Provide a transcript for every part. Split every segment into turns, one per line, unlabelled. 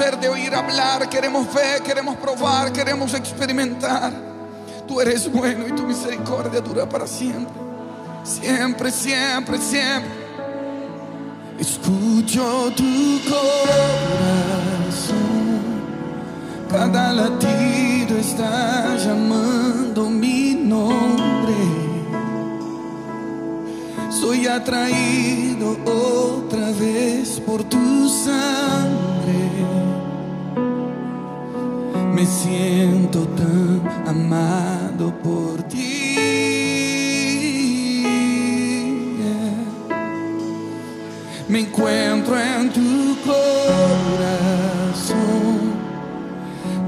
conocer, de oír hablar, queremos fe, queremos probar, queremos experimentar. Tú eres bueno y tu misericordia dura para siempre. Siempre, siempre, siempre. Escucho tu corazón. Cada latido está llamando mi Soy atraído otra vez por tu sangre. Me siento tan amado por ti. Me encuentro en tu corazón.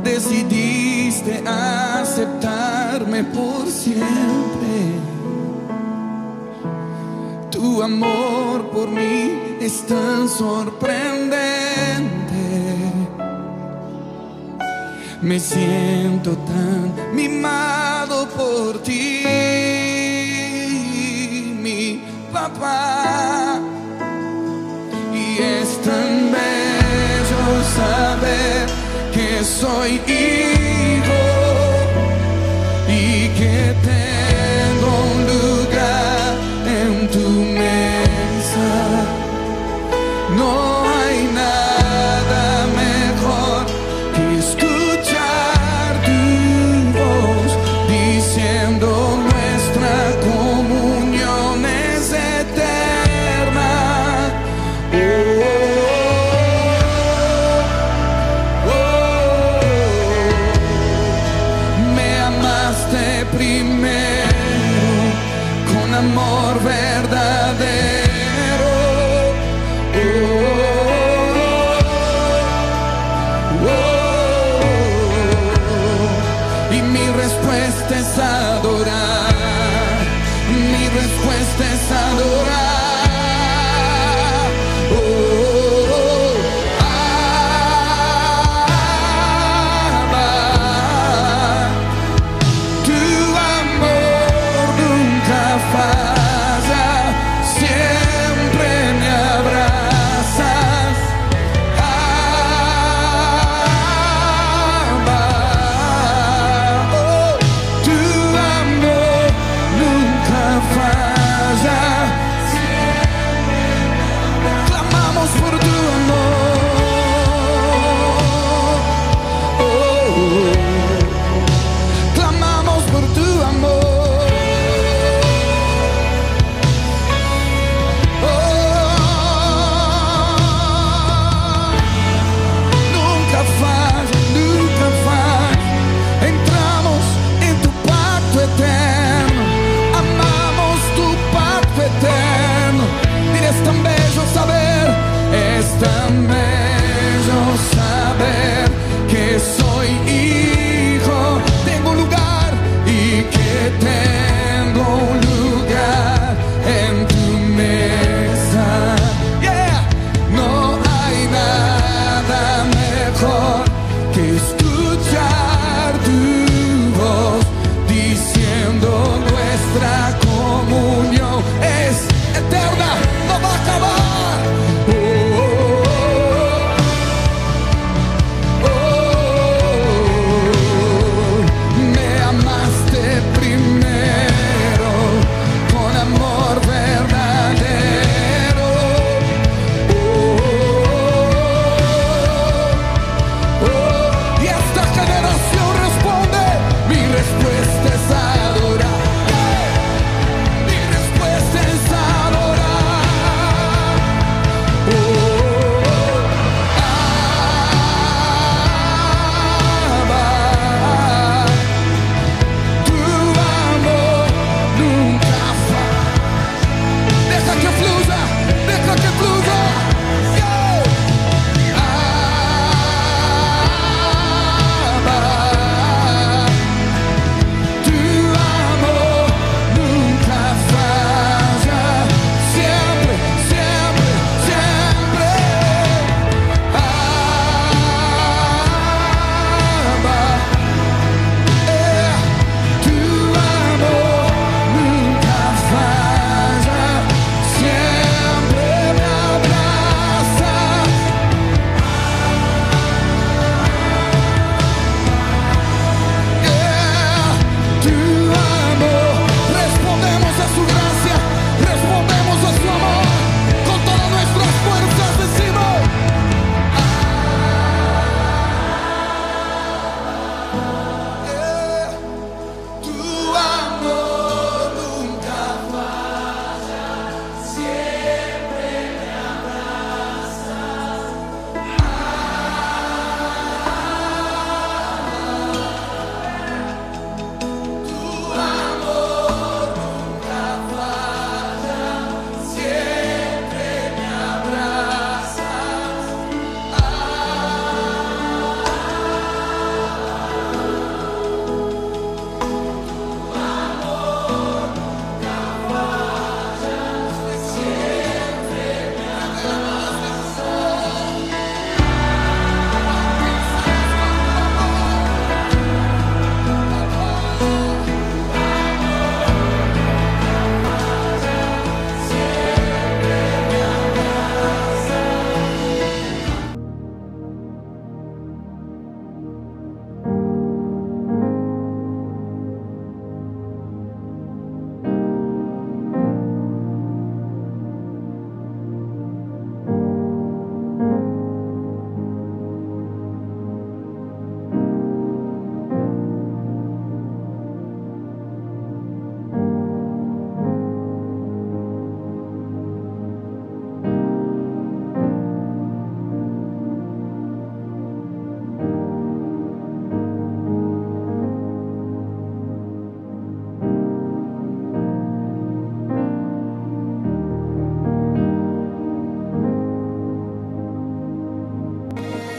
Decidiste aceptarme por siempre. Tu amor por mí es tan sorprendente. Me siento tan mimado por ti, mi papá. Y es tan bello saber que soy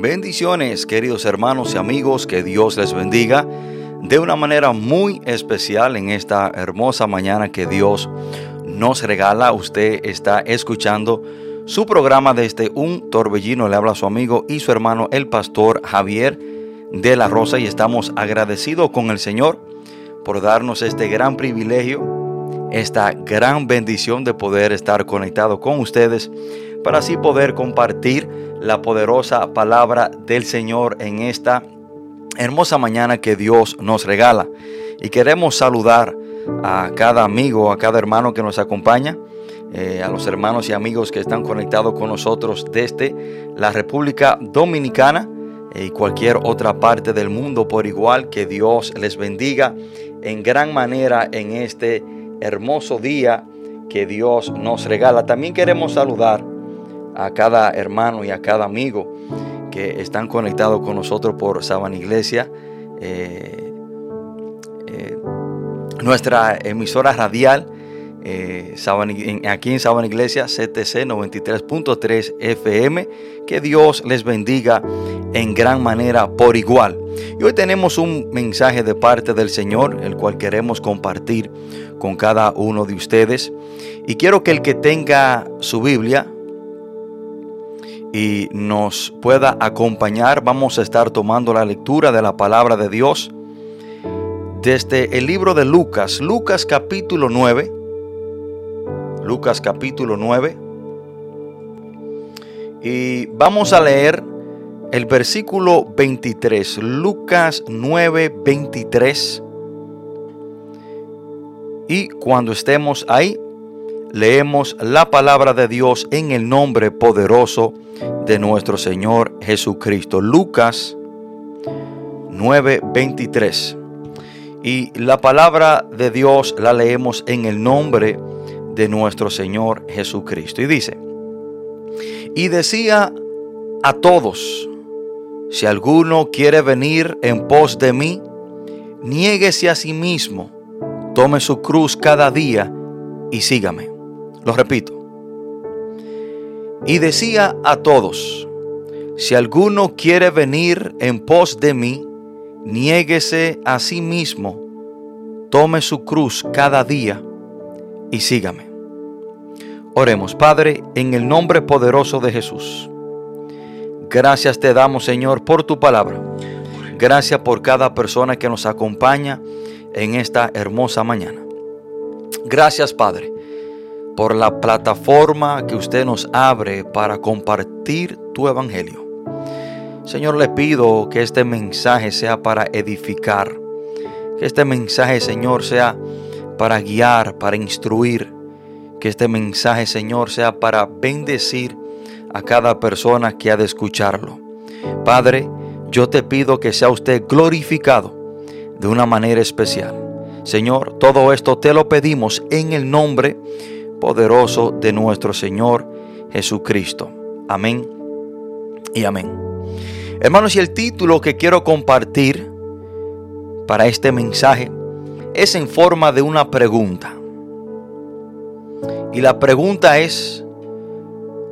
Bendiciones, queridos hermanos y amigos, que Dios les bendiga de una manera muy especial en esta hermosa mañana que Dios nos regala. Usted está escuchando su programa desde un torbellino. Le habla su amigo y su hermano, el pastor Javier de la Rosa, y estamos agradecidos con el Señor por darnos este gran privilegio, esta gran bendición de poder estar conectado con ustedes para así poder compartir la poderosa palabra del Señor en esta hermosa mañana que Dios nos regala. Y queremos saludar a cada amigo, a cada hermano que nos acompaña, eh, a los hermanos y amigos que están conectados con nosotros desde la República Dominicana y cualquier otra parte del mundo por igual. Que Dios les bendiga en gran manera en este hermoso día que Dios nos regala. También queremos saludar a cada hermano y a cada amigo que están conectados con nosotros por Saban Iglesia, eh, eh, nuestra emisora radial. eh, aquí en Saban Iglesia CTC 93.3 FM. Que Dios les bendiga en gran manera por igual. Y hoy tenemos un mensaje de parte del Señor, el cual queremos compartir con cada uno de ustedes. Y quiero que el que tenga su Biblia, y nos pueda acompañar. Vamos a estar tomando la lectura de la palabra de Dios desde el libro de Lucas, Lucas capítulo 9. Lucas capítulo 9. Y vamos a leer el versículo 23, Lucas 9, 23. Y cuando estemos ahí, leemos la palabra de Dios en el nombre poderoso de nuestro Señor Jesucristo. Lucas 9:23. Y la palabra de Dios la leemos en el nombre de nuestro Señor Jesucristo. Y dice, y decía a todos, si alguno quiere venir en pos de mí, niéguese a sí mismo, tome su cruz cada día y sígame. Lo repito. Y decía a todos, si alguno quiere venir en pos de mí, niéguese a sí mismo, tome su cruz cada día y sígame. Oremos, Padre, en el nombre poderoso de Jesús. Gracias te damos, Señor, por tu palabra. Gracias por cada persona que nos acompaña en esta hermosa mañana. Gracias, Padre, por la plataforma que usted nos abre para compartir tu evangelio. Señor, le pido que este mensaje sea para edificar. Que este mensaje, Señor, sea para guiar, para instruir. Que este mensaje, Señor, sea para bendecir a cada persona que ha de escucharlo. Padre, yo te pido que sea usted glorificado de una manera especial. Señor, todo esto te lo pedimos en el nombre poderoso de nuestro Señor Jesucristo. Amén y amén. Hermanos, y el título que quiero compartir para este mensaje es en forma de una pregunta. Y la pregunta es,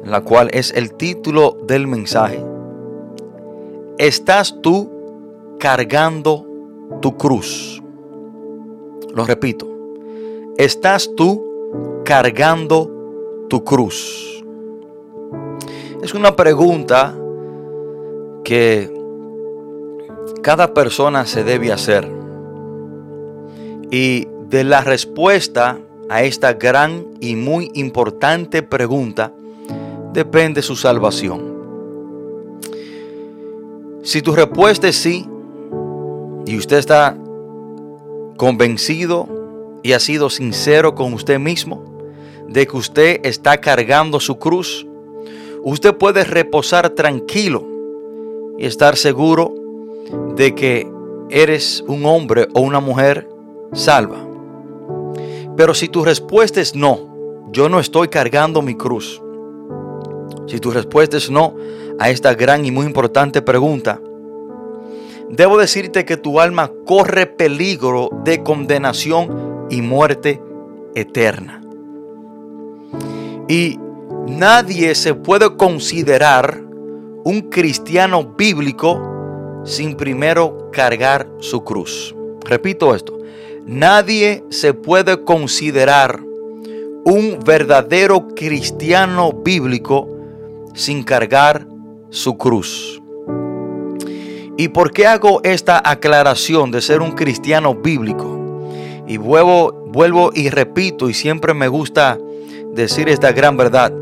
la cual es el título del mensaje, ¿estás tú cargando tu cruz? Lo repito, ¿estás tú cargando tu cruz? Es una pregunta que cada persona se debe hacer. Y de la respuesta a esta gran y muy importante pregunta depende su salvación. Si tu respuesta es sí, y usted está convencido y ha sido sincero con usted mismo de que usted está cargando su cruz, usted puede reposar tranquilo y estar seguro de que eres un hombre o una mujer salva. Pero si tu respuesta es no, yo no estoy cargando mi cruz. Si tu respuesta es no a esta gran y muy importante pregunta, debo decirte que tu alma corre peligro de condenación y muerte eterna. Y nadie se puede considerar un cristiano bíblico sin primero cargar su cruz. Repito esto, nadie se puede considerar un verdadero cristiano bíblico sin cargar su cruz. ¿Y por qué hago esta aclaración de ser un cristiano bíblico? Y vuelvo, vuelvo y repito, y siempre me gusta decir esta gran verdad,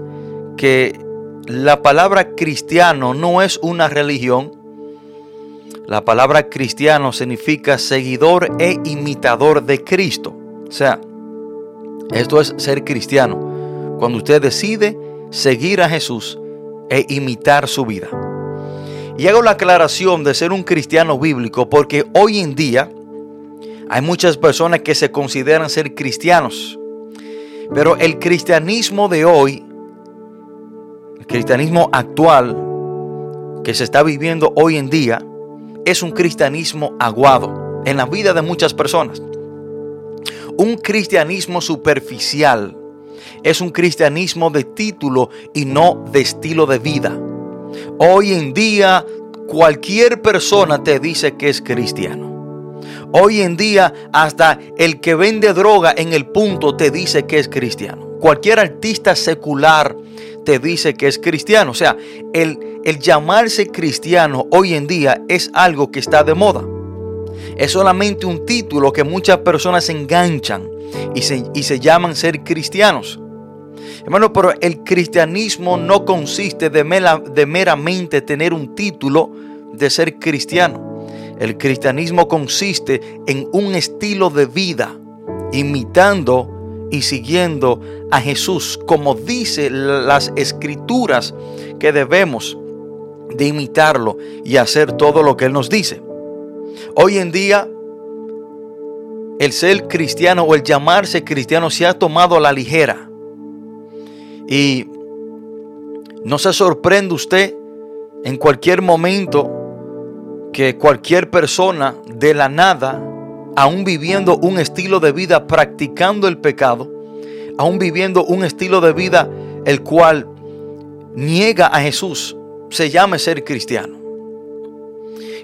que la palabra cristiano no es una religión. La palabra cristiano significa seguidor e imitador de Cristo. O sea, esto es ser cristiano. Cuando usted decide seguir a Jesús e imitar su vida. Y hago la aclaración de ser un cristiano bíblico porque hoy en día hay muchas personas que se consideran ser cristianos. Pero el cristianismo de hoy, el cristianismo actual que se está viviendo hoy en día, es un cristianismo aguado en la vida de muchas personas. Un cristianismo superficial es un cristianismo de título y no de estilo de vida. Hoy en día cualquier persona te dice que es cristiano. Hoy en día hasta el que vende droga en el punto te dice que es cristiano. Cualquier artista secular te dice que es cristiano. O sea, el, el llamarse cristiano hoy en día es algo que está de moda. Es solamente un título que muchas personas enganchan y se, y se llaman ser cristianos. Hermano, pero el cristianismo no consiste de meramente tener un título de ser cristiano. El cristianismo consiste en un estilo de vida, imitando y siguiendo a Jesús, como dice las escrituras que debemos de imitarlo y hacer todo lo que Él nos dice. Hoy en día, el ser cristiano o el llamarse cristiano se ha tomado a la ligera. Y no se sorprende usted en cualquier momento que cualquier persona de la nada, aún viviendo un estilo de vida practicando el pecado, aún viviendo un estilo de vida el cual niega a Jesús, se llame ser cristiano.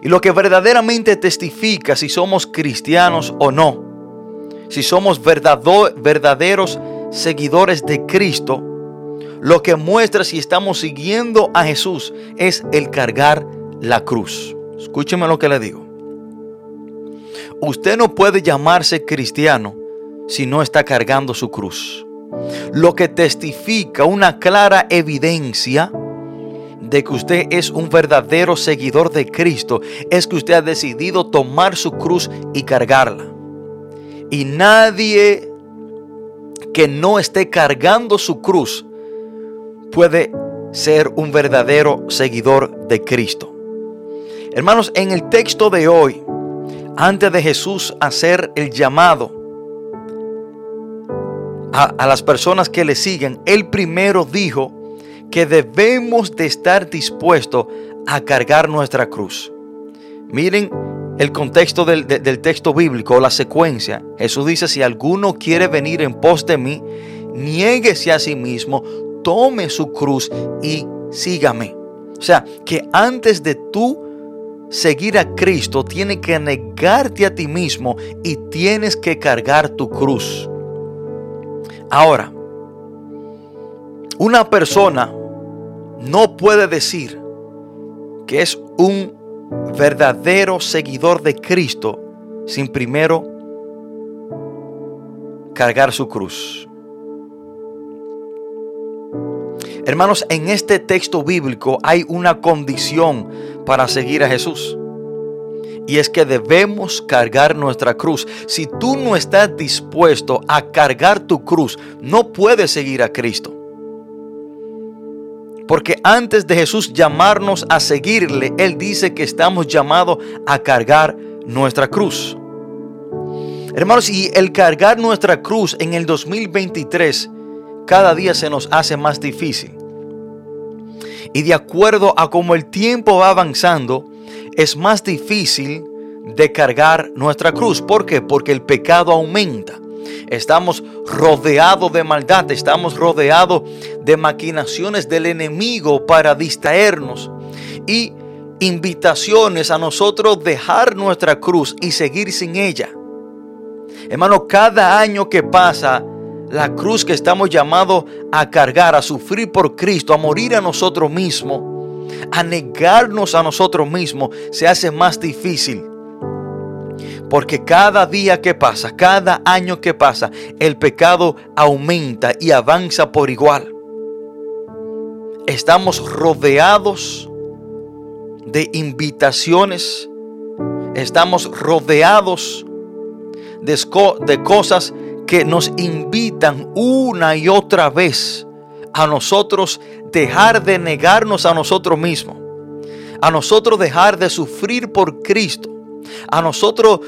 Y lo que verdaderamente testifica si somos cristianos o no, si somos verdaderos seguidores de Cristo, lo que muestra si estamos siguiendo a Jesús es el cargar la cruz. Escúcheme lo que le digo. Usted no puede llamarse cristiano si no está cargando su cruz. Lo que testifica una clara evidencia de que usted es un verdadero seguidor de Cristo es que usted ha decidido tomar su cruz y cargarla. Y nadie que no esté cargando su cruz puede ser un verdadero seguidor de Cristo. Hermanos, en el texto de hoy, antes de Jesús hacer el llamado a, las personas que le siguen, él primero dijo que debemos de estar dispuestos a cargar nuestra cruz. Miren el contexto del, del texto bíblico, la secuencia. Jesús dice, si alguno quiere venir en pos de mí, niéguese a sí mismo, tome su cruz y sígame. O sea, que antes de tú seguir a Cristo, tienes que negarte a ti mismo y tienes que cargar tu cruz. Ahora, una persona no puede decir que es un verdadero seguidor de Cristo sin primero cargar su cruz. Hermanos, en este texto bíblico hay una condición para seguir a Jesús. Y es que debemos cargar nuestra cruz. Si tú no estás dispuesto a cargar tu cruz, no puedes seguir a Cristo. Porque antes de Jesús llamarnos a seguirle, Él dice que estamos llamados a cargar nuestra cruz. Hermanos, y el cargar nuestra cruz en el 2023 cada día se nos hace más difícil. Y de acuerdo a cómo el tiempo va avanzando, es más difícil de cargar nuestra cruz. ¿Por qué? Porque el pecado aumenta. Estamos rodeados de maldad, estamos rodeados de maquinaciones del enemigo para distraernos y invitaciones a nosotros dejar nuestra cruz y seguir sin ella. Hermano, cada año que pasa, la cruz que estamos llamados a cargar, a sufrir por Cristo, a morir a nosotros mismos, a negarnos a nosotros mismos, se hace más difícil. Porque cada día que pasa, cada año que pasa, el pecado aumenta y avanza por igual. Estamos rodeados de invitaciones. Estamos rodeados de, cosas que nos invitan una y otra vez a nosotros dejar de negarnos a nosotros mismos, a nosotros dejar de sufrir por Cristo, a nosotros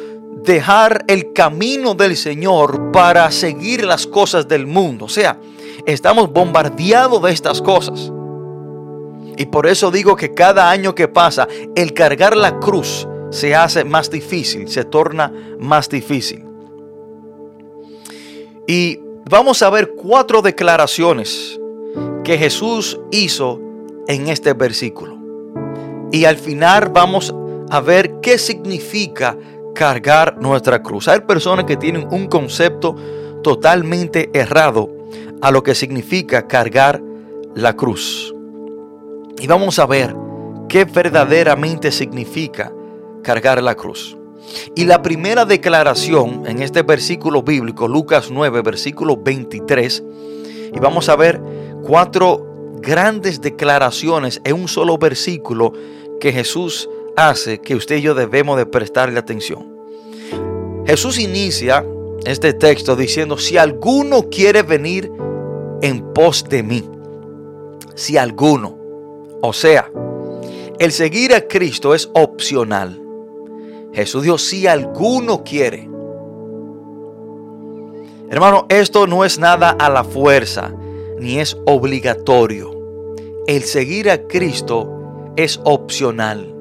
dejar el camino del Señor para seguir las cosas del mundo. O sea, estamos bombardeados de estas cosas. Y por eso digo que cada año que pasa, el cargar la cruz se hace más difícil, se torna más difícil. Y vamos a ver cuatro declaraciones que Jesús hizo en este versículo. Y al final vamos a ver qué significa cargar nuestra cruz. Hay personas que tienen un concepto totalmente errado a lo que significa cargar la cruz. Y vamos a ver qué verdaderamente significa cargar la cruz. Y la primera declaración en este versículo bíblico, Lucas 9, versículo 23, y vamos a ver cuatro grandes declaraciones en un solo versículo que Jesús hace que usted y yo debemos de prestarle atención. Jesús inicia este texto diciendo, si alguno quiere venir en pos de mí, si alguno, o sea, el seguir a Cristo es opcional. Jesús dijo, si alguno quiere. Hermano, esto no es nada a la fuerza, ni es obligatorio. El seguir a Cristo es opcional.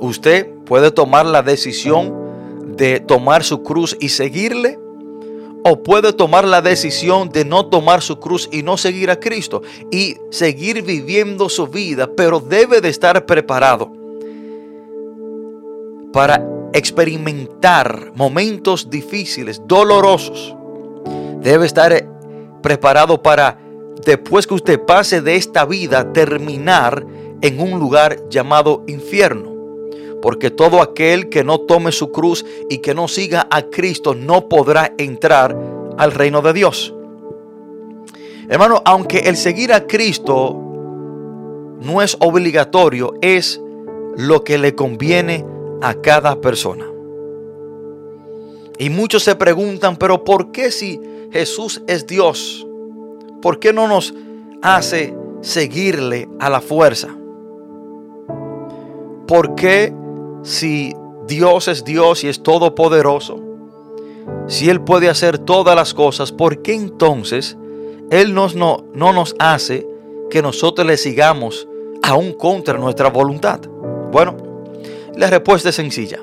Usted puede tomar la decisión de tomar su cruz y seguirle, o puede tomar la decisión de no tomar su cruz y no seguir a Cristo y seguir viviendo su vida, pero debe de estar preparado para experimentar momentos difíciles, dolorosos. Debe estar preparado para, después que usted pase de esta vida, terminar en un lugar llamado infierno. Porque todo aquel que no tome su cruz y que no siga a Cristo no podrá entrar al reino de Dios. Hermano, aunque el seguir a Cristo no es obligatorio, es lo que le conviene a cada persona. Y muchos se preguntan, pero ¿por qué si Jesús es Dios? ¿Por qué no nos hace seguirle a la fuerza? ¿Por qué si Dios es Dios y es todopoderoso? Si Él puede hacer todas las cosas, ¿por qué entonces Él nos, no, no nos hace que nosotros le sigamos aún contra nuestra voluntad? Bueno, la respuesta es sencilla.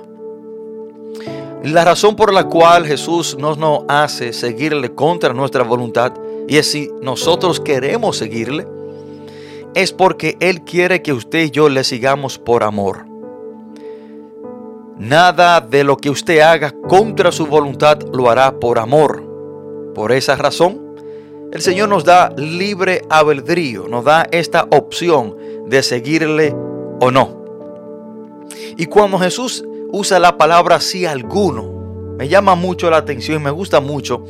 La razón por la cual Jesús no nos hace seguirle contra nuestra voluntad, y es si nosotros queremos seguirle, es porque Él quiere que usted y yo le sigamos por amor. Nada de lo que usted haga contra su voluntad lo hará por amor. Por esa razón, el Señor nos da libre albedrío, nos da esta opción de seguirle o no. Y cuando Jesús usa la palabra si alguno, me llama mucho la atención y me gusta mucho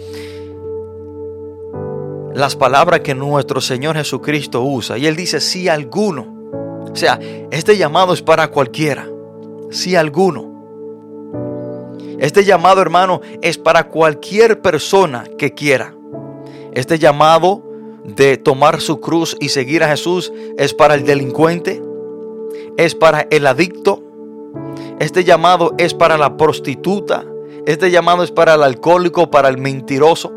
las palabras que nuestro Señor Jesucristo usa. Y Él dice si alguno. O sea, este llamado es para cualquiera. Si alguno. Este llamado, hermano, es para cualquier persona que quiera. Este llamado de tomar su cruz y seguir a Jesús es para el delincuente, es para el adicto, este llamado es para la prostituta, este llamado es para el alcohólico, para el mentiroso.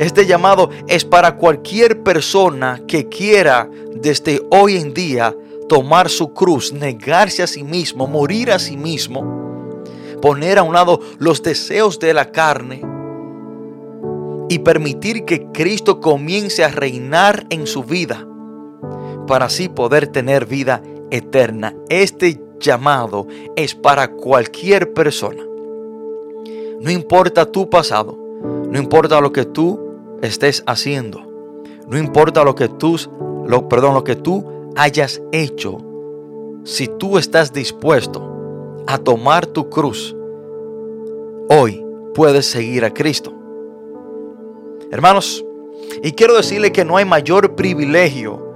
Este llamado es para cualquier persona que quiera desde hoy en día tomar su cruz, negarse a sí mismo, morir a sí mismo, poner a un lado los deseos de la carne y permitir que Cristo comience a reinar en su vida para así poder tener vida eterna. Este llamado es para cualquier persona. No importa tu pasado, no importa lo que tú estés haciendo, no importa lo que tú, lo, perdón, lo que tú hayas hecho. Si tú estás dispuesto a tomar tu cruz, hoy puedes seguir a Cristo. Hermanos, y quiero decirle que no hay mayor privilegio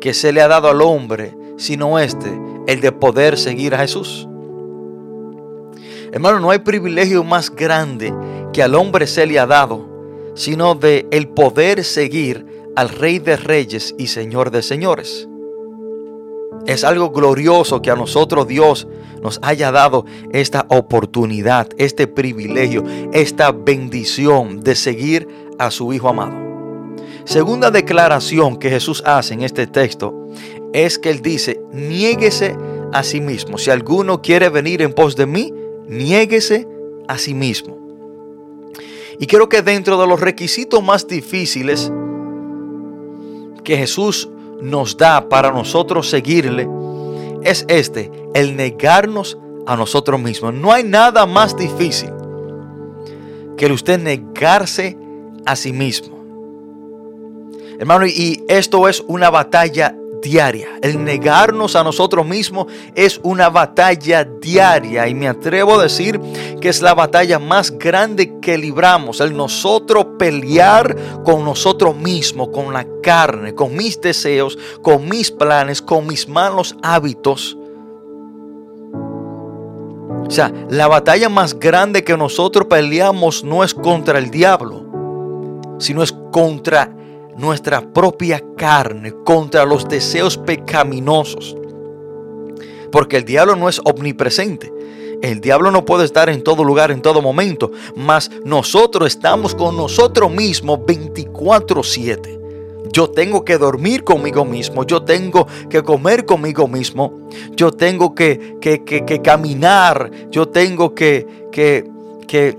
que se le ha dado al hombre, sino este, el de poder seguir a Jesús. Hermano, no hay privilegio más grande que al hombre se le ha dado, sino de el poder seguir al Rey de Reyes y Señor de Señores. Es algo glorioso que a nosotros Dios nos haya dado esta oportunidad, este privilegio, esta bendición de seguir a su Hijo amado. Segunda declaración que Jesús hace en este texto es que Él dice, niéguese a sí mismo. Si alguno quiere venir en pos de mí, niéguese a sí mismo. Y creo que dentro de los requisitos más difíciles que Jesús nos da para nosotros seguirle, es este, el negarnos a nosotros mismos. No hay nada más difícil que usted negarse a sí mismo. Hermano, y esto es una batalla diaria. El negarnos a nosotros mismos es una batalla diaria y me atrevo a decir que es la batalla más grande que libramos. El nosotros pelear con nosotros mismos, con la carne, con mis deseos, con mis planes, con mis malos hábitos. O sea, la batalla más grande que nosotros peleamos no es contra el diablo, sino es contra nuestra propia carne, contra los deseos pecaminosos. Porque el diablo no es omnipresente. El diablo no puede estar en todo lugar, en todo momento. Mas nosotros estamos con nosotros mismos 24/7. Yo tengo que dormir conmigo mismo, yo tengo que comer conmigo mismo, yo tengo que, que, que, caminar, yo tengo que, que, que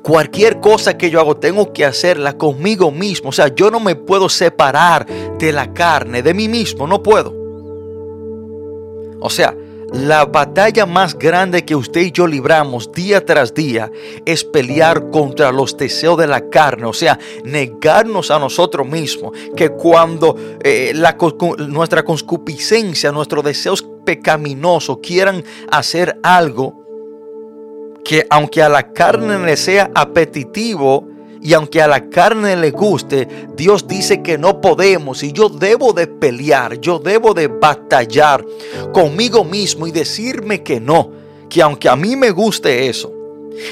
Cualquier cosa que yo hago tengo que hacerla conmigo mismo. O sea, yo no me puedo separar de la carne, de mí mismo, no puedo. O sea, la batalla más grande que usted y yo libramos día tras día es pelear contra los deseos de la carne, o sea, negarnos a nosotros mismos, que cuando eh, nuestra concupiscencia, nuestros deseos pecaminosos quieran hacer algo, que aunque a la carne le sea apetitivo y aunque a la carne le guste, Dios dice que no podemos y yo debo de pelear, yo debo de batallar conmigo mismo y decirme que no, que aunque a mí me guste eso,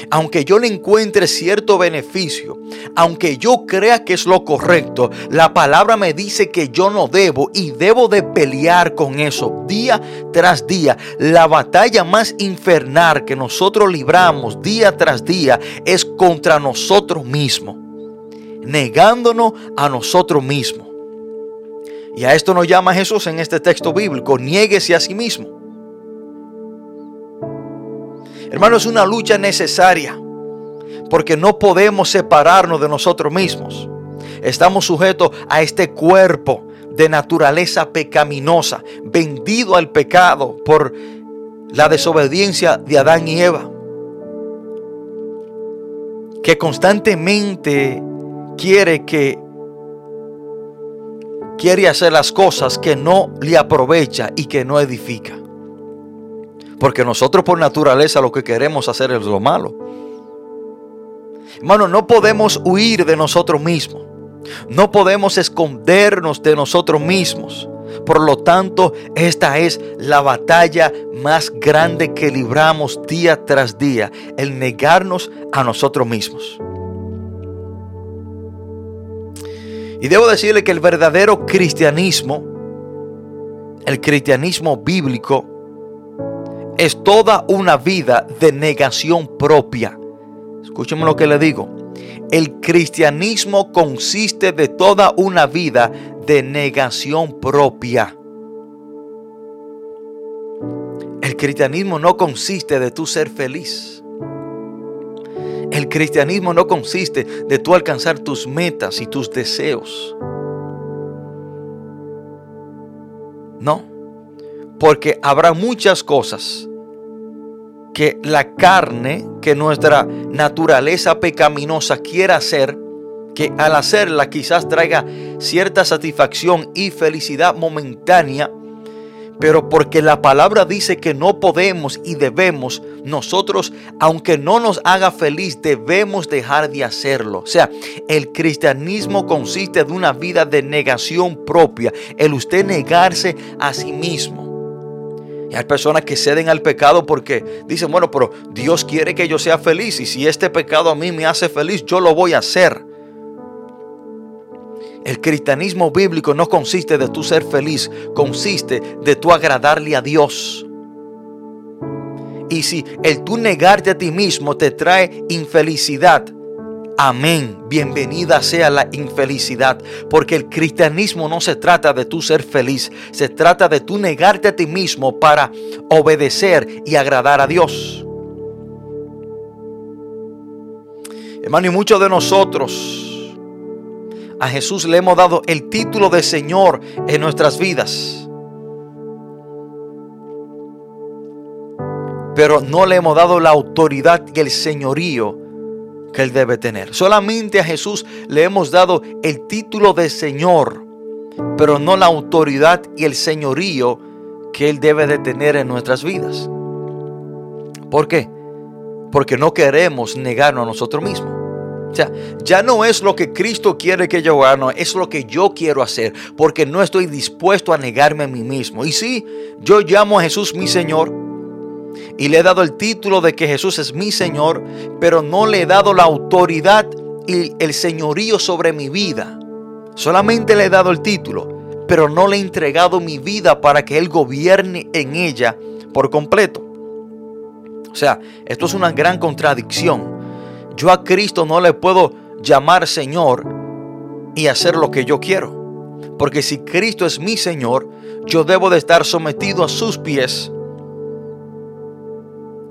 aunque yo le encuentre cierto beneficio, aunque yo crea que es lo correcto, la palabra me dice que yo no debo y debo de pelear con eso día tras día. La batalla más infernal que nosotros libramos día tras día es contra nosotros mismos, negándonos a nosotros mismos. Y a esto nos llama Jesús en este texto bíblico, niéguese a sí mismo. Hermano, es una lucha necesaria porque no podemos separarnos de nosotros mismos. Estamos sujetos a este cuerpo de naturaleza pecaminosa, vendido al pecado por la desobediencia de Adán y Eva, que constantemente quiere que quiere hacer las cosas que no le aprovecha y que no edifica. Porque nosotros por naturaleza lo que queremos hacer es lo malo. Hermano, no podemos huir de nosotros mismos. No podemos escondernos de nosotros mismos. Por lo tanto, esta es la batalla más grande que libramos día tras día, el negarnos a nosotros mismos. Y debo decirle que el verdadero cristianismo, el cristianismo bíblico, es toda una vida de negación propia. Escúcheme lo que le digo. El cristianismo consiste de toda una vida de negación propia. El cristianismo no consiste de tu ser feliz. El cristianismo no consiste de tú alcanzar tus metas y tus deseos. No, porque habrá muchas cosas que la carne, que nuestra naturaleza pecaminosa quiera hacer, que al hacerla quizás traiga cierta satisfacción y felicidad momentánea, pero porque la palabra dice que no podemos y debemos, nosotros, aunque no nos haga feliz, debemos dejar de hacerlo. O sea, el cristianismo consiste de una vida de negación propia, el usted negarse a sí mismo. Y hay personas que ceden al pecado porque dicen, bueno, pero Dios quiere que yo sea feliz y si este pecado a mí me hace feliz, yo lo voy a hacer. El cristianismo bíblico no consiste de tu ser feliz, consiste de tu agradarle a Dios. Y si el tú negarte a ti mismo te trae infelicidad, amén, bienvenida sea la infelicidad, porque el cristianismo no se trata de tu ser feliz, se trata de tú negarte a ti mismo para obedecer y agradar a Dios. Hermano, y muchos de nosotros a Jesús le hemos dado el título de Señor en nuestras vidas. Pero no le hemos dado la autoridad y el señorío que Él debe tener. Solamente a Jesús le hemos dado el título de Señor, pero no la autoridad y el señorío que Él debe de tener en nuestras vidas. ¿Por qué? Porque no queremos negarnos a nosotros mismos. O sea, ya no es lo que Cristo quiere que yo haga, no, es lo que yo quiero hacer, porque no estoy dispuesto a negarme a mí mismo. Y sí, yo llamo a Jesús mi Señor y le he dado el título de que Jesús es mi Señor, pero no le he dado la autoridad y el señorío sobre mi vida. Solamente le he dado el título, pero no le he entregado mi vida para que Él gobierne en ella por completo. O sea, esto es una gran contradicción. Yo a Cristo no le puedo llamar Señor y hacer lo que yo quiero. Porque si Cristo es mi Señor, yo debo de estar sometido a sus pies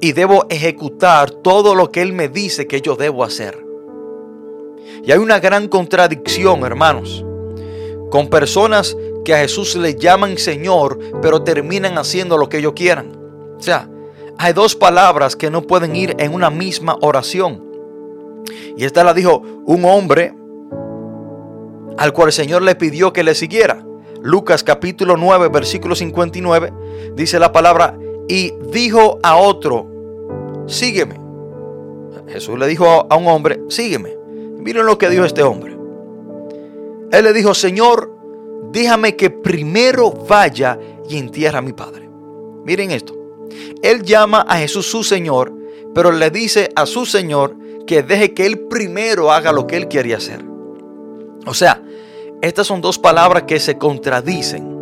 y debo ejecutar todo lo que Él me dice que yo debo hacer. Y hay una gran contradicción, hermanos, con personas que a Jesús le llaman Señor, pero terminan haciendo lo que ellos quieran. O sea, hay dos palabras que no pueden ir en una misma oración. Y esta la dijo un hombre al cual el Señor le pidió que le siguiera. Lucas capítulo 9, versículo 59, dice la palabra, y dijo a otro, sígueme. Jesús le dijo a un hombre, sígueme. Miren lo que dijo este hombre. Él le dijo, Señor, déjame que primero vaya y entierre a mi padre. Miren esto. Él llama a Jesús su Señor, pero le dice a su Señor que deje que Él primero haga lo que Él quiere hacer. O sea, estas son dos palabras que se contradicen.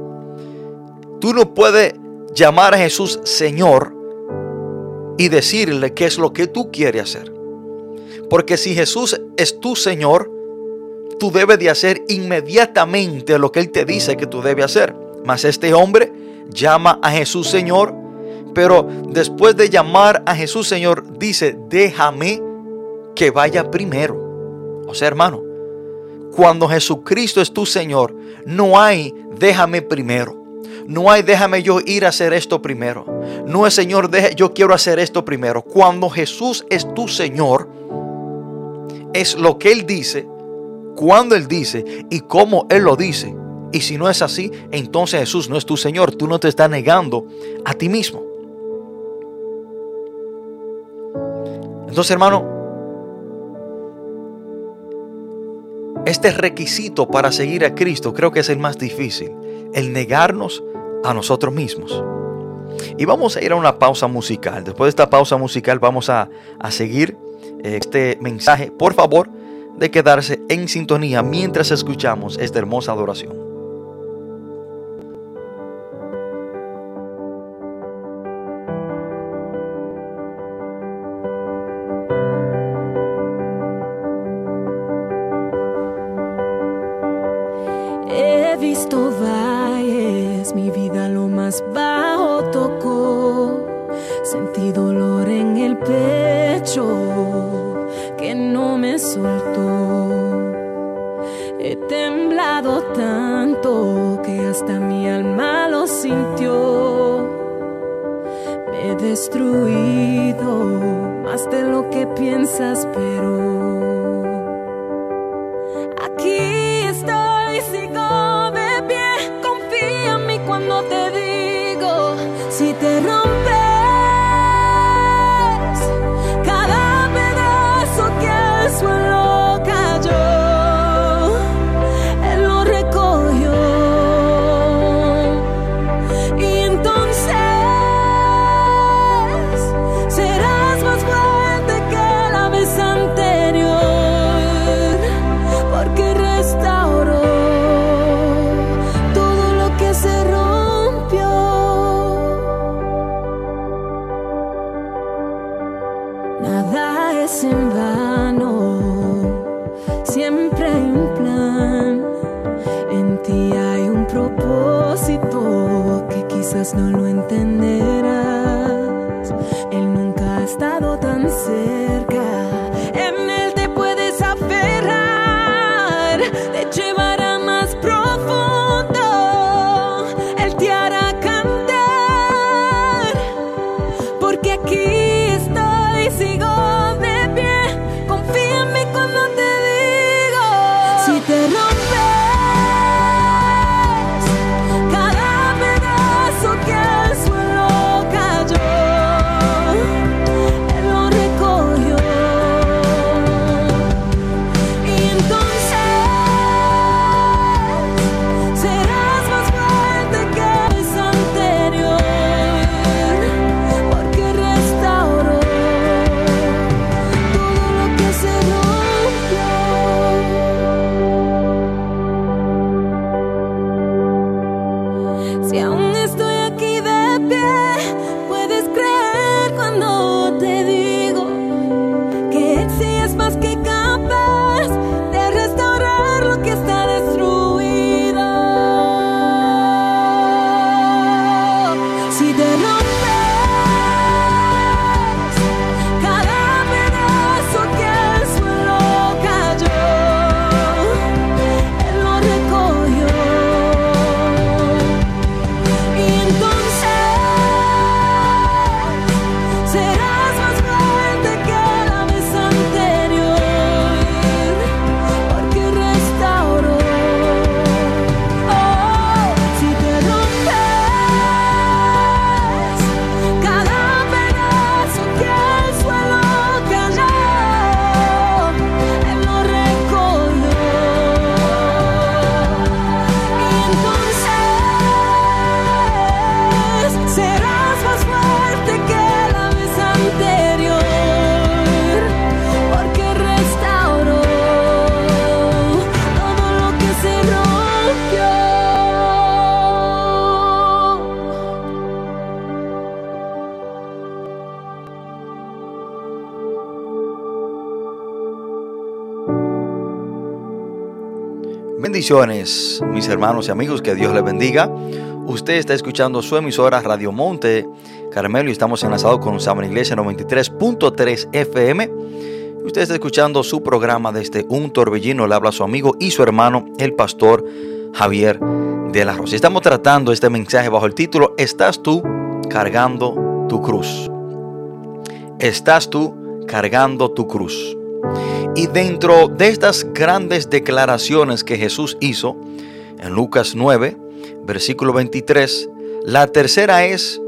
Tú no puedes llamar a Jesús Señor y decirle qué es lo que tú quieres hacer. Porque si Jesús es tu Señor, tú debes de hacer inmediatamente lo que Él te dice que tú debes hacer. Mas este hombre llama a Jesús Señor, pero después de llamar a Jesús Señor, dice, déjame que vaya primero. O sea, hermano, cuando Jesucristo es tu Señor, no hay déjame primero. No hay déjame yo ir a hacer esto primero. No es Señor, deje, yo quiero hacer esto primero. Cuando Jesús es tu Señor, es lo que Él dice, cuando Él dice y cómo Él lo dice. Y si no es así, entonces Jesús no es tu Señor. Tú no te estás negando a ti mismo. Entonces, hermano, este requisito para seguir a Cristo creo que es el más difícil, el negarnos a nosotros mismos. Y vamos a ir a una pausa musical. Después de esta pausa musical vamos a, a seguir eh, este mensaje. Por favor,
de quedarse en sintonía mientras escuchamos esta hermosa adoración. Mis hermanos y amigos, que Dios les bendiga. Usted está escuchando su emisora Radio Monte Carmelo y estamos enlazados con Sama Iglesia 93.3 FM. Usted está escuchando su programa desde Un Torbellino. Le habla su amigo y su hermano, el pastor Javier de la Rosa. Estamos tratando este mensaje bajo el título ¿Estás tú cargando tu cruz? ¿Estás tú cargando tu cruz? Y dentro de estas grandes declaraciones que Jesús hizo en Lucas 9, versículo 23, la tercera es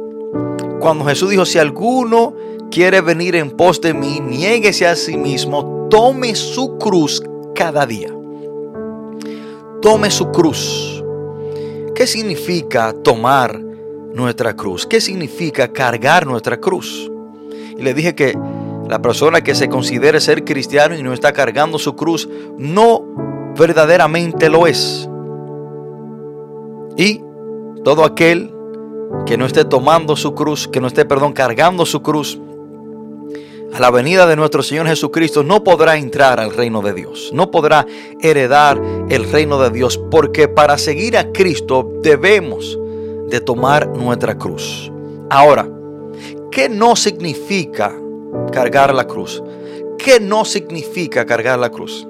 cuando Jesús dijo, si alguno quiere venir en pos de mí, niéguese a sí mismo, tome su cruz cada día. Tome su cruz. ¿Qué significa tomar nuestra cruz? ¿Qué significa cargar nuestra cruz? Y le dije que
la persona que se considere ser cristiano y no está cargando su cruz, no verdaderamente lo es. Y todo aquel que no esté tomando su cruz, que no esté, perdón, cargando su cruz, a la venida de nuestro Señor Jesucristo, no podrá entrar al reino de Dios, no podrá heredar el reino de Dios, porque para seguir a Cristo debemos de tomar nuestra cruz. Ahora, ¿qué no significa cargar la cruz? ¿Qué no significa cargar la cruz?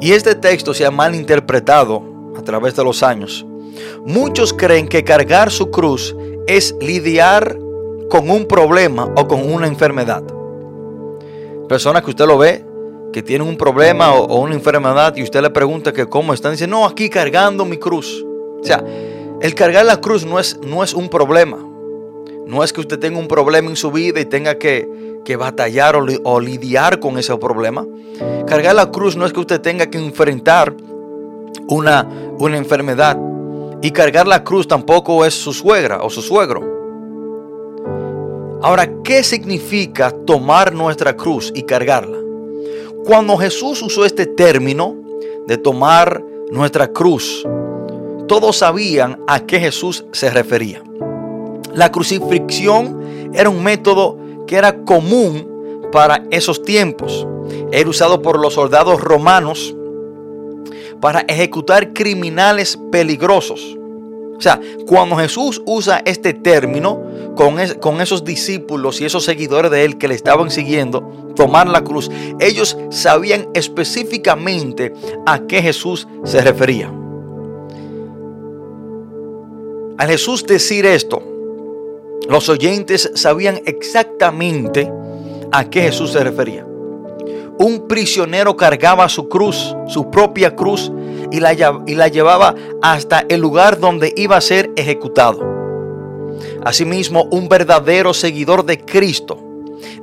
Y este texto se ha malinterpretado a través de los años. Muchos creen que cargar su cruz es lidiar con un problema o con una enfermedad. Personas que usted lo ve, que tienen un problema o, una enfermedad y usted le pregunta que cómo están, dice, no, aquí cargando mi cruz. O sea, el cargar la cruz no es, no es un problema. No es que usted tenga un problema en su vida y tenga que, batallar o, o, lidiar con ese problema. Cargar la cruz no es que usted tenga que enfrentar una, una enfermedad. Y cargar la cruz tampoco es su suegra o su suegro. Ahora, ¿qué significa tomar nuestra cruz y cargarla? Cuando Jesús usó este término de tomar nuestra cruz, todos sabían a qué Jesús se refería. La crucifixión era un método que era común para esos tiempos. Era usado por los soldados romanos para ejecutar criminales peligrosos. O sea, cuando Jesús usa este término con, esos discípulos y esos seguidores de él que le estaban siguiendo, tomar la cruz, ellos sabían específicamente a qué Jesús se refería. Al Jesús decir esto, los oyentes sabían exactamente a qué Jesús se refería. Un prisionero cargaba su cruz, su propia cruz, y la, y la llevaba hasta el lugar donde iba a ser ejecutado. Asimismo, un verdadero seguidor de Cristo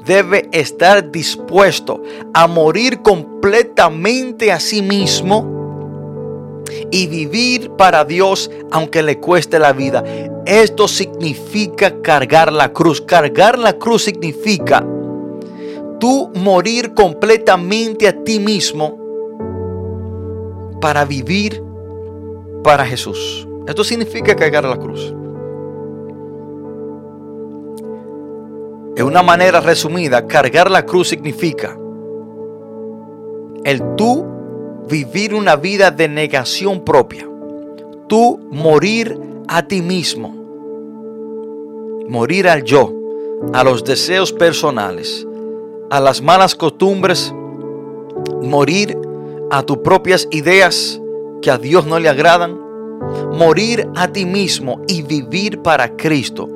debe estar dispuesto a morir completamente a sí mismo y vivir para Dios aunque le cueste la vida. Esto significa cargar la cruz. Cargar la cruz significa tú morir completamente a ti mismo para vivir para Jesús. Esto significa cargar la cruz. En una manera resumida, cargar la cruz significa el tú vivir una vida de negación propia. Tú morir a ti mismo. Morir al yo, a los deseos personales, a las malas costumbres. Morir a tus propias ideas que a Dios no le agradan, morir a ti mismo y vivir para Cristo.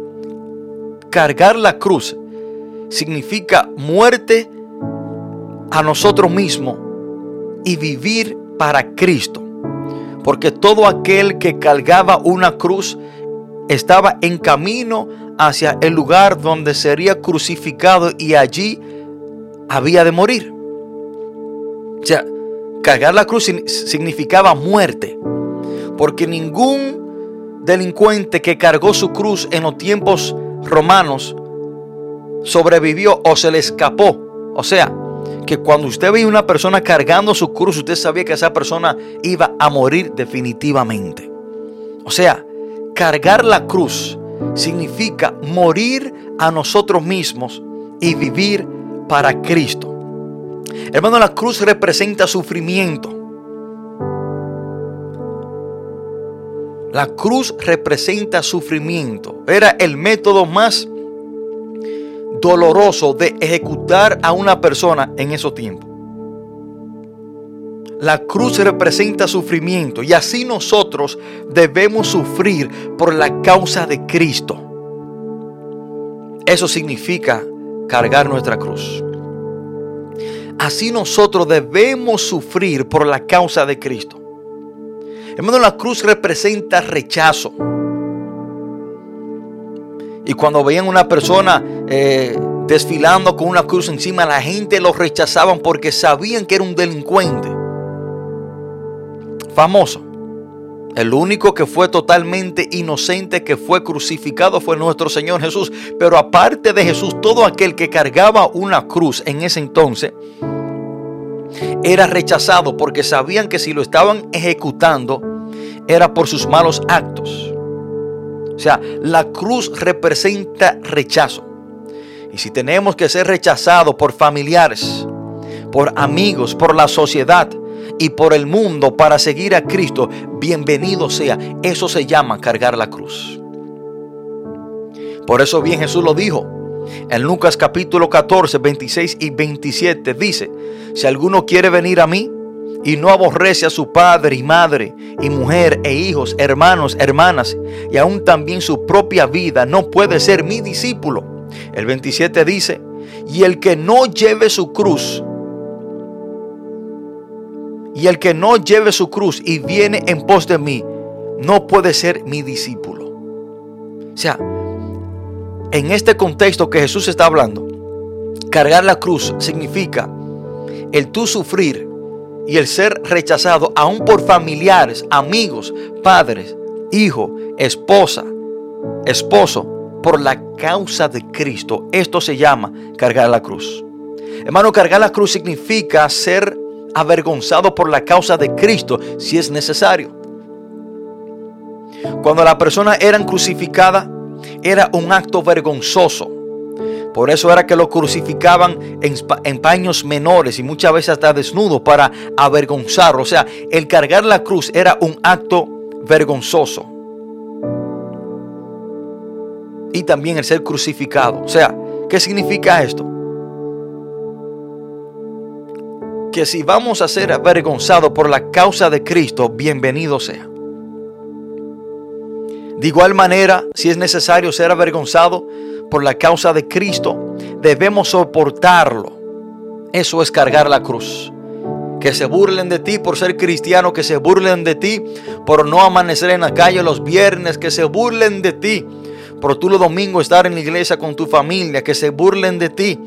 Cargar la cruz significa muerte a nosotros mismos y vivir para Cristo. Porque todo aquel que cargaba una cruz estaba en camino hacia el lugar donde sería crucificado y allí había de morir. O sea, Cargar la cruz significaba muerte, porque ningún delincuente que cargó su cruz en los tiempos romanos sobrevivió o se le escapó. O sea, que cuando usted veía una persona cargando su cruz, usted sabía que esa persona iba a morir definitivamente. O sea, cargar la cruz significa morir a nosotros mismos y vivir para Cristo. Hermano, la cruz representa sufrimiento. La cruz representa sufrimiento. Era el método más doloroso de ejecutar a una persona en esos tiempos. La cruz representa sufrimiento y así nosotros debemos sufrir por la causa de Cristo. Eso significa cargar nuestra cruz. Así nosotros debemos sufrir por la causa de Cristo. Hermano, la cruz representa rechazo. Y cuando veían una persona eh, desfilando con una cruz encima, la gente lo rechazaban porque sabían que era un delincuente. Famoso. El único que fue totalmente inocente, que fue crucificado, fue nuestro Señor Jesús. Pero aparte de Jesús, todo aquel que cargaba una cruz en ese entonces era rechazado porque sabían que si lo estaban ejecutando era por sus malos actos. O sea, la cruz representa rechazo. Y si tenemos que ser rechazados por familiares, por amigos, por la sociedad y por el mundo para seguir a Cristo, bienvenido sea. Eso se llama cargar la cruz. Por eso bien Jesús lo dijo. En Lucas capítulo 14, 26 y 27 dice, si alguno quiere venir a mí y no aborrece a su padre y madre y mujer e hijos, hermanos, hermanas y aún también su propia vida, no puede ser mi discípulo. El 27 dice, y el que no lleve su cruz, y el que no lleve su cruz y viene en pos de mí, no puede ser mi discípulo. O sea, en este contexto que Jesús está hablando, cargar la cruz significa el tú sufrir y el ser rechazado aún por familiares, amigos, padres, hijo, esposa, esposo, por la causa de Cristo. Esto se llama cargar la cruz. Hermano, cargar la cruz significa ser avergonzado por la causa de Cristo si es necesario. Cuando la persona era crucificada, era un acto vergonzoso. Por eso era que lo crucificaban en, paños menores y muchas veces hasta desnudo para avergonzarlo. O sea, el cargar la cruz era un acto vergonzoso. Y también el ser crucificado. O sea, ¿qué significa esto? Que si vamos a ser avergonzados por la causa de Cristo, bienvenido sea. De igual manera, si es necesario ser avergonzado por la causa de Cristo, debemos soportarlo. Eso es cargar la cruz. Que se burlen de ti por ser cristiano, que se burlen de ti por no amanecer en la calle los viernes, que se burlen de ti por tú los domingos estar en la iglesia con tu familia, que se burlen de ti.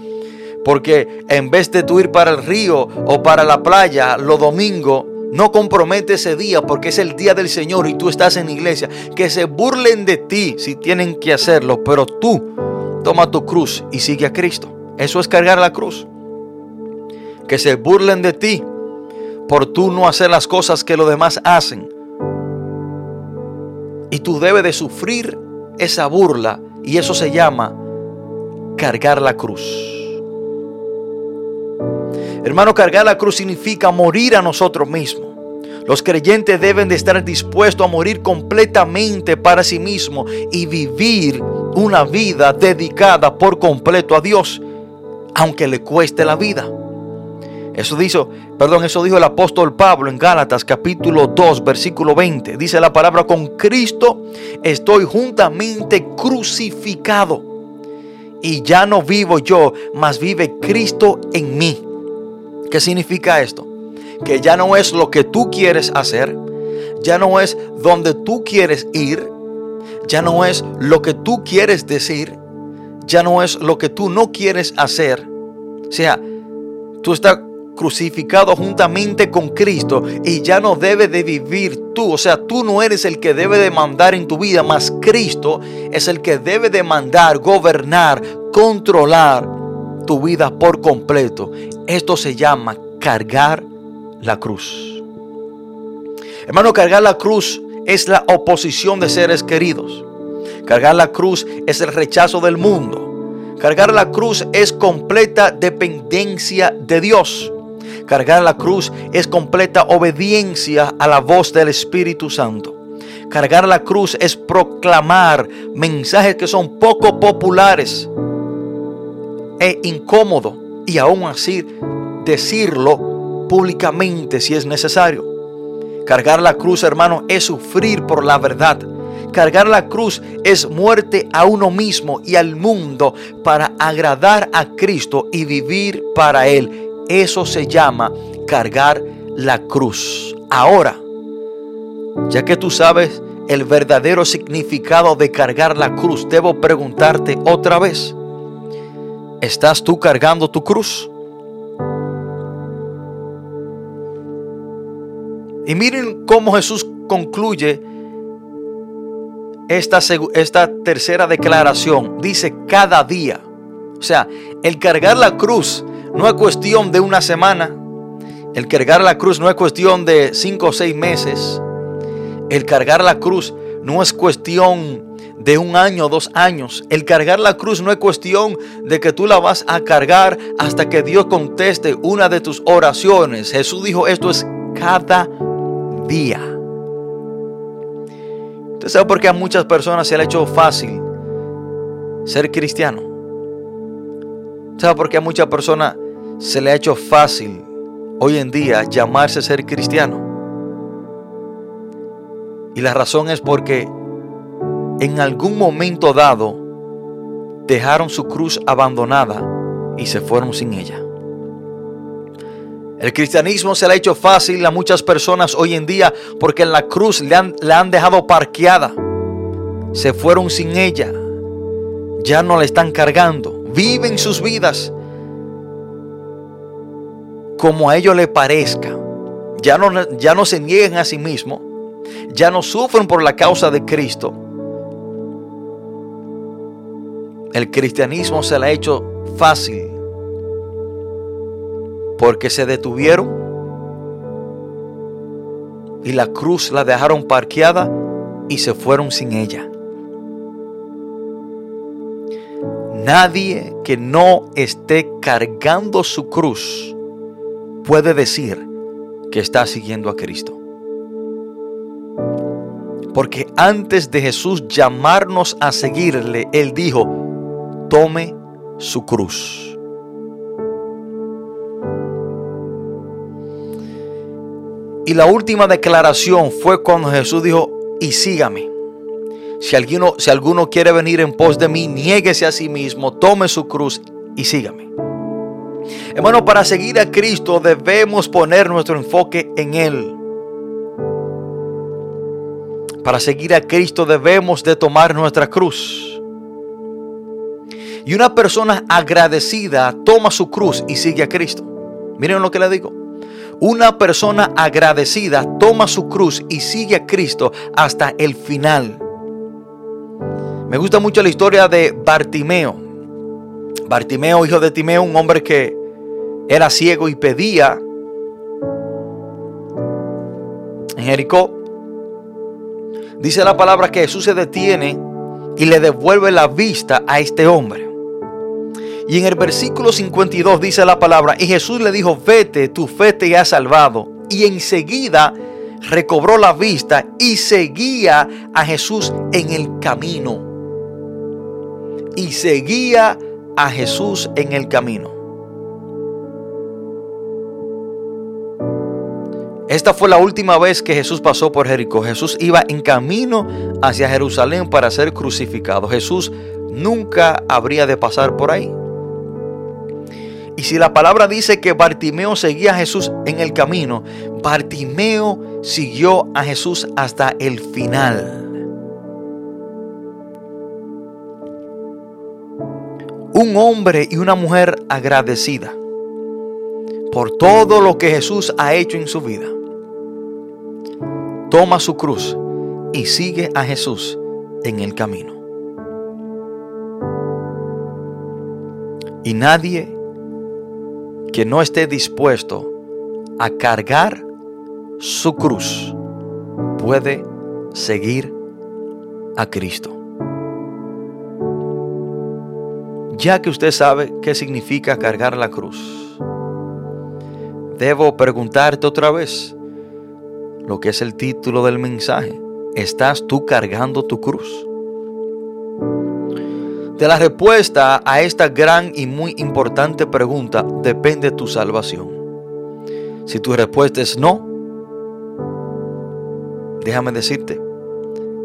Porque en vez de tú ir para el río o para la playa los domingos, no compromete ese día porque es el día del Señor y tú estás en la iglesia. Que se burlen de ti si tienen que hacerlo, pero tú toma tu cruz y sigue a Cristo. Eso es cargar la cruz. Que se burlen de ti por tú no hacer las cosas que los demás hacen. Y tú debes de sufrir esa burla y eso se llama cargar la cruz. Hermano, cargar la cruz significa morir a nosotros mismos. Los creyentes deben de estar dispuestos a morir completamente para sí mismos y vivir una vida dedicada por completo a Dios, aunque le cueste la vida. Eso dijo, perdón, eso dijo el apóstol Pablo en Gálatas capítulo 2, versículo 20. Dice la palabra, con Cristo estoy juntamente crucificado. Y ya no vivo yo, mas vive Cristo en mí. ¿Qué significa esto? Que ya no es lo que tú quieres hacer, ya no es donde tú quieres ir, ya no es lo que tú quieres decir, ya no es lo que tú no quieres hacer. O sea, tú estás crucificado juntamente con Cristo y ya no debe de vivir tú. O sea, tú no eres el que debe de mandar en tu vida, más Cristo es el que debe de mandar, gobernar, controlar tu vida por completo. Esto se llama cargar la cruz. Hermano, cargar la cruz es la oposición de seres queridos. Cargar la cruz es el rechazo del mundo. Cargar la cruz es completa dependencia de Dios. Cargar la cruz es completa obediencia a la voz del Espíritu Santo. Cargar la cruz es proclamar mensajes que son poco populares e incómodos y aún así decirlo públicamente si es necesario. Cargar la cruz, hermano, es sufrir por la verdad. Cargar la cruz es muerte a uno mismo y al mundo para agradar a Cristo y vivir para Él. Eso se llama cargar la cruz. Ahora, ya que tú sabes el verdadero significado de cargar la cruz, debo preguntarte otra vez, ¿estás tú cargando tu cruz? Y miren cómo Jesús concluye esta, esta tercera declaración. Dice cada día. O sea, el cargar la cruz no es cuestión de una semana. El cargar la cruz no es cuestión de cinco o seis meses. El cargar la cruz no es cuestión de un año o dos años. El cargar la cruz no es cuestión de que tú la vas a cargar hasta que Dios conteste una de tus oraciones. Jesús dijo, esto es cada día. ¿Usted sabe por qué a muchas personas se le ha hecho fácil ser cristiano? ¿Sabe por qué a muchas personas se le ha hecho fácil hoy en día llamarse ser cristiano? Y la razón es porque en algún momento dado dejaron su cruz abandonada y se fueron sin ella. El cristianismo se le ha hecho fácil a muchas personas hoy en día porque la cruz la han dejado parqueada. Se fueron sin ella. Ya no la están cargando. Viven sus vidas como a ellos les parezca. Ya no, ya no se niegan a sí mismos. Ya no sufren por la causa de Cristo. El cristianismo se le ha hecho fácil porque se detuvieron y la cruz la dejaron parqueada y se fueron sin ella. Nadie que no esté cargando su cruz puede decir que está siguiendo a Cristo. Porque antes de Jesús llamarnos a seguirle, Él dijo, tome su cruz. Y la última declaración fue cuando Jesús dijo, y sígame. Si alguno, si alguno quiere venir en pos de mí, niéguese a sí mismo, tome su cruz y sígame. Hermano, para seguir a Cristo debemos poner nuestro enfoque en Él. Para seguir a Cristo debemos de tomar nuestra cruz. Y una persona agradecida toma su cruz y sigue a Cristo. Miren lo que le digo. Una persona agradecida toma su cruz y sigue a Cristo hasta el final. Me gusta mucho la historia de Bartimeo. Bartimeo, hijo de Timeo, un hombre que era ciego y pedía en Jericó. Dice la palabra que Jesús se detiene y le devuelve la vista a este hombre. Y en el versículo 52 dice la palabra, y Jesús le dijo, vete, tu fe te ha salvado. Y enseguida recobró la vista y seguía a Jesús en el camino. Y seguía a Jesús en el camino. Esta fue la última vez que Jesús pasó por Jericó. Jesús iba en camino hacia Jerusalén para ser crucificado. Jesús nunca habría de pasar por ahí. Y si la palabra dice que Bartimeo seguía a Jesús en el camino, Bartimeo siguió a Jesús hasta el final. Un hombre y una mujer agradecida por todo lo que Jesús ha hecho en su vida. Toma su cruz y sigue a Jesús en el camino. Y nadie que no esté dispuesto a cargar su cruz puede seguir a Cristo. Ya que usted sabe qué significa cargar la cruz, debo preguntarte otra vez lo que es el título del mensaje. ¿Estás tú cargando tu cruz? De la respuesta a esta gran y muy importante pregunta depende tu salvación. Si tu respuesta es no, déjame decirte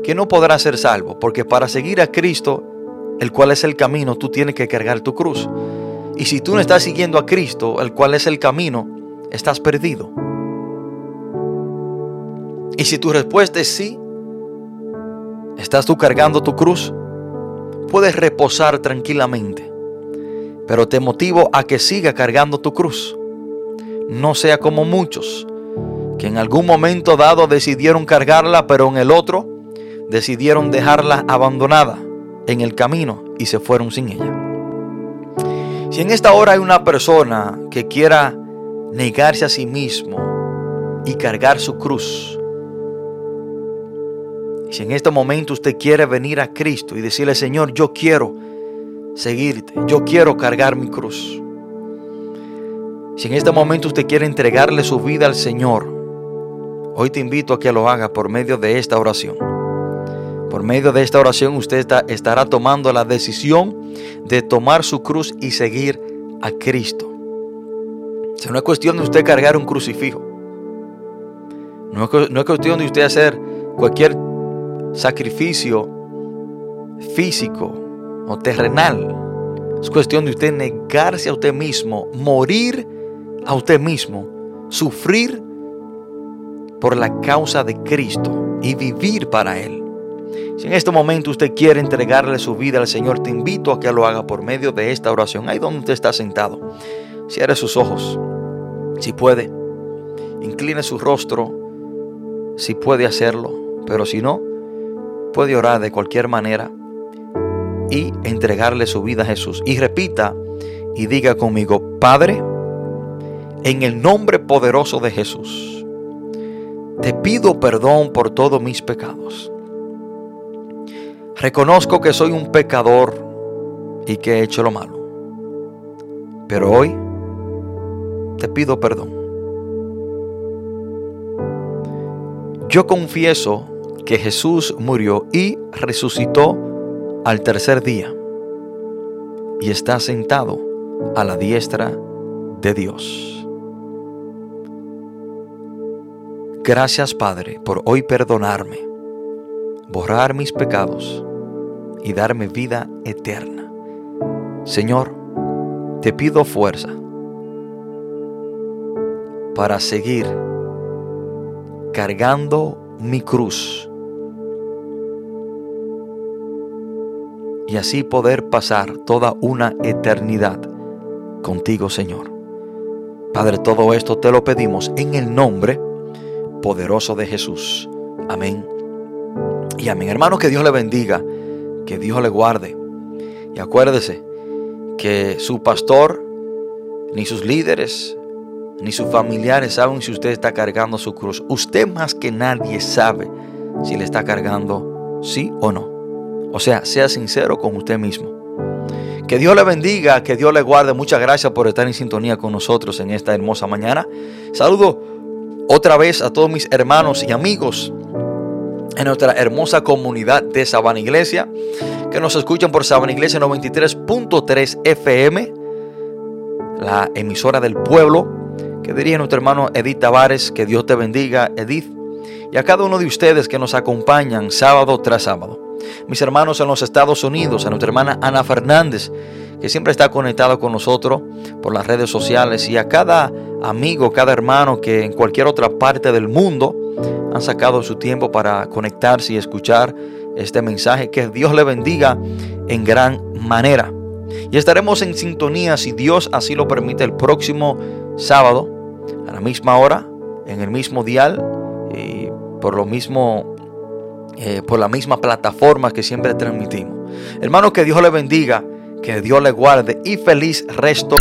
que no podrás ser salvo, porque para seguir a Cristo, el cual es el camino, tú tienes que cargar tu cruz. Y si tú no estás siguiendo a Cristo, el cual es el camino, estás perdido. Y si tu respuesta es sí, ¿estás tú cargando tu cruz? Puedes reposar tranquilamente, pero te motivo a que siga cargando tu cruz. No sea como muchos que en algún momento dado decidieron cargarla, pero en el otro decidieron dejarla abandonada en el camino y se fueron sin ella. Si en esta hora hay una persona que quiera negarse a sí mismo y cargar su cruz, si en este momento usted quiere venir a Cristo y decirle, Señor, yo quiero seguirte, yo quiero cargar mi cruz. Si en este momento usted quiere entregarle su vida al Señor, hoy te invito a que lo haga por medio de esta oración. Por medio de esta oración usted estará tomando la decisión de tomar su cruz y seguir a Cristo. No es cuestión de usted cargar un crucifijo. No es, no es cuestión de usted hacer cualquier sacrificio físico o terrenal. Es cuestión de usted negarse a usted mismo, morir a usted mismo, sufrir por la causa de Cristo y vivir para Él. Si en este momento usted quiere entregarle su vida al Señor, te invito a que lo haga por medio de esta oración. Ahí donde usted está sentado. Cierre sus ojos, si puede. Incline su rostro, si puede hacerlo. Pero si no, puede orar de cualquier manera y entregarle su vida a Jesús. Y repita y diga conmigo, Padre, en el nombre poderoso de Jesús, te pido perdón por todos mis pecados. Reconozco que soy un pecador y que he hecho lo malo. Pero hoy te pido perdón. Yo confieso que Jesús murió y resucitó al tercer día y está sentado a la diestra de Dios. Gracias Padre por hoy perdonarme, borrar mis pecados y darme vida eterna. Señor, te pido fuerza para seguir cargando mi cruz y así poder pasar toda una eternidad contigo, Señor. Padre, todo esto te lo pedimos en el nombre poderoso de Jesús. Amén. Y amén. Hermanos, que Dios le bendiga, que Dios le guarde. Y acuérdese que su pastor, ni sus líderes, ni sus familiares saben si usted está cargando su cruz. Usted más que nadie sabe si le está cargando sí o no. O sea, sea sincero con usted mismo. Que Dios le bendiga, que Dios le guarde. Muchas gracias por estar en sintonía con nosotros en esta hermosa mañana. Saludo otra vez a todos mis hermanos y amigos en nuestra hermosa comunidad de Sabana Iglesia, que nos escuchan por Sabana Iglesia 93.3 FM, la emisora del pueblo, que dirige nuestro hermano Edith Tavares. Que Dios te bendiga, Edith, y a cada uno de ustedes que nos acompañan sábado tras sábado mis hermanos en los Estados Unidos, a nuestra hermana Ana Fernández, que siempre está conectado con nosotros por las redes sociales, y a cada amigo, cada hermano que en cualquier otra parte del mundo han sacado su tiempo para conectarse y escuchar este mensaje. Que Dios le bendiga en gran manera. Y estaremos en sintonía, si Dios así lo permite, el próximo sábado, a la misma hora, en el mismo dial, y por lo mismo eh, por la misma plataforma que siempre transmitimos. Hermano, que Dios le bendiga, que Dios le guarde y feliz resto